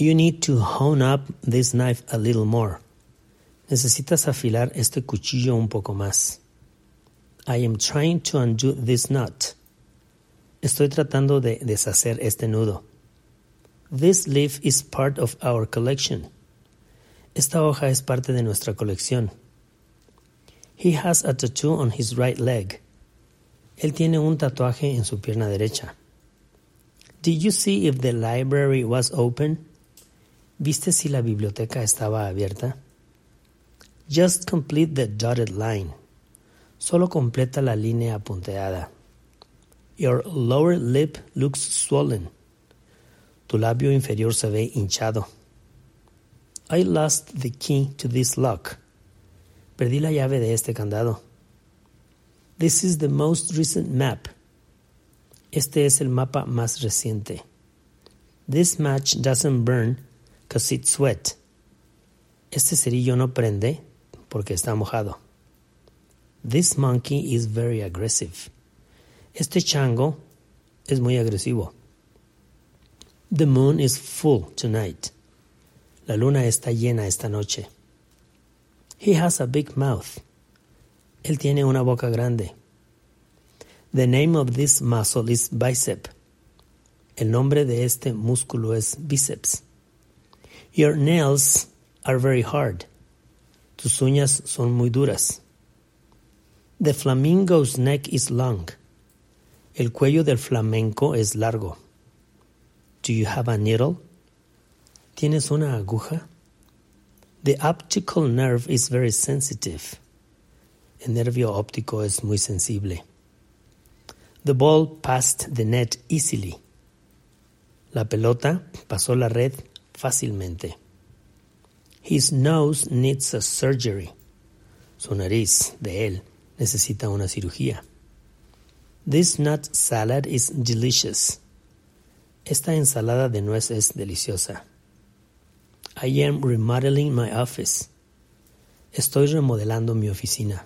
You need to hone up this knife a little more. Necesitas afilar este cuchillo un poco más. I am trying to undo this knot. Estoy tratando de deshacer este nudo. This leaf is part of our collection. Esta hoja es parte de nuestra colección. He has a tattoo on his right leg. Él tiene un tatuaje en su pierna derecha. Did you see if the library was open? ¿Viste si la biblioteca estaba abierta? Just complete the dotted line. Solo completa la línea punteada. Your lower lip looks swollen. Tu labio inferior se ve hinchado. I lost the key to this lock. Perdí la llave de este candado. This is the most recent map. Este es el mapa más reciente. This match doesn't burn cause it's. Este cerillo no prende porque está mojado. This monkey is very aggressive. Este chango es muy agresivo. The moon is full tonight. La luna está llena esta noche. He has a big mouth. Él tiene una boca grande. The name of this muscle is bicep. El nombre de este músculo es bíceps. Your nails are very hard. Tus uñas son muy duras. The flamingo's neck is long. El cuello del flamenco es largo. Do you have a needle? ¿Tienes una aguja? The optical nerve is very sensitive. El nervio óptico es muy sensible. The ball passed the net easily. La pelota pasó la red fácilmente. His nose needs a surgery. Su nariz, de él, necesita una cirugía. This nut salad is delicious. Esta ensalada de nuez es deliciosa. I am remodeling my office. Estoy remodelando mi oficina.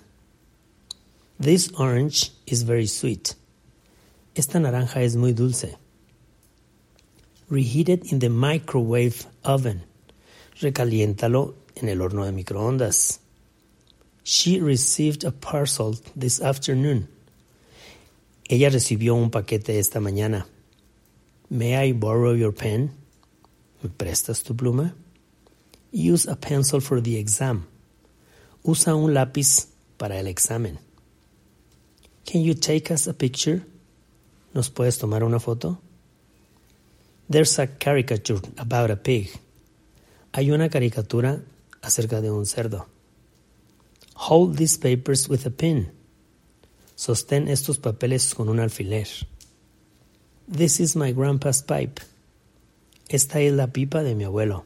This orange is very sweet. Esta naranja es muy dulce. Reheat it in the microwave oven. Recaliéntalo en el horno de microondas. She received a parcel this afternoon. Ella recibió un paquete esta mañana. May I borrow your pen? ¿Me prestas tu pluma? Use a pencil for the exam. Usa un lápiz para el examen. Can you take us a picture? ¿Nos puedes tomar una foto? There's a caricature about a pig. Hay una caricatura acerca de un cerdo. Hold these papers with a pin. Sostén estos papeles con un alfiler. This is my grandpa's pipe. Esta es la pipa de mi abuelo.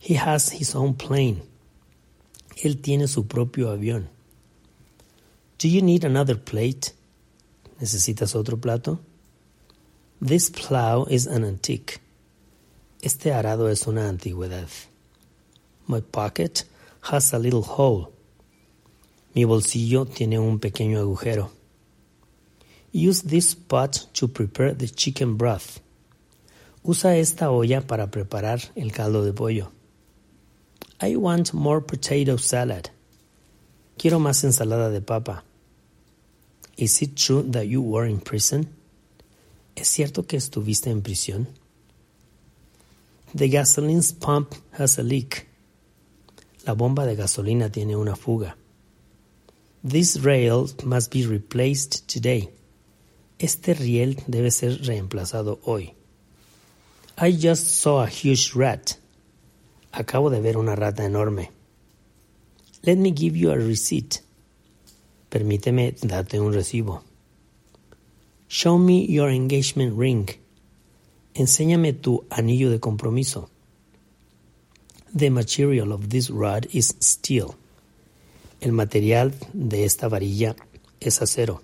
He has his own plane. Él tiene su propio avión. Do you need another plate? ¿Necesitas otro plato? This plow is an antique. Este arado es una antigüedad. My pocket has a little hole. Mi bolsillo tiene un pequeño agujero. Use this pot to prepare the chicken broth. Usa esta olla para preparar el caldo de pollo. I want more potato salad. Quiero más ensalada de papa. Is it true that you were in prison? ¿Es cierto que estuviste en prisión? The gasoline pump has a leak. La bomba de gasolina tiene una fuga. This rail must be replaced today. Este riel debe ser reemplazado hoy. I just saw a huge rat. Acabo de ver una rata enorme. Let me give you a receipt. Permíteme darte un recibo. Show me your engagement ring. Enséñame tu anillo de compromiso. The material of this rod is steel. El material de esta varilla es acero.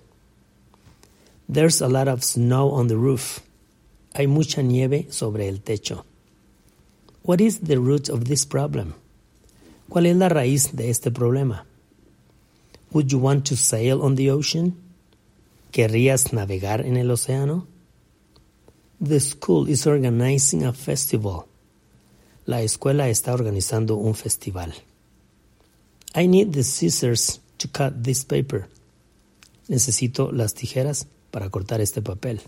There's a lot of snow on the roof. Hay mucha nieve sobre el techo. What is the root of this problem? ¿Cuál es la raíz de este problema? Would you want to sail on the ocean? ¿Querrías navegar en el océano? The school is organizing a festival. La escuela está organizando un festival. I need the scissors to cut this paper. Necesito las tijeras para cortar este papel.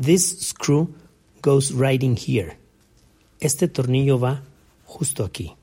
This screw goes right in here. Este tornillo va justo aquí.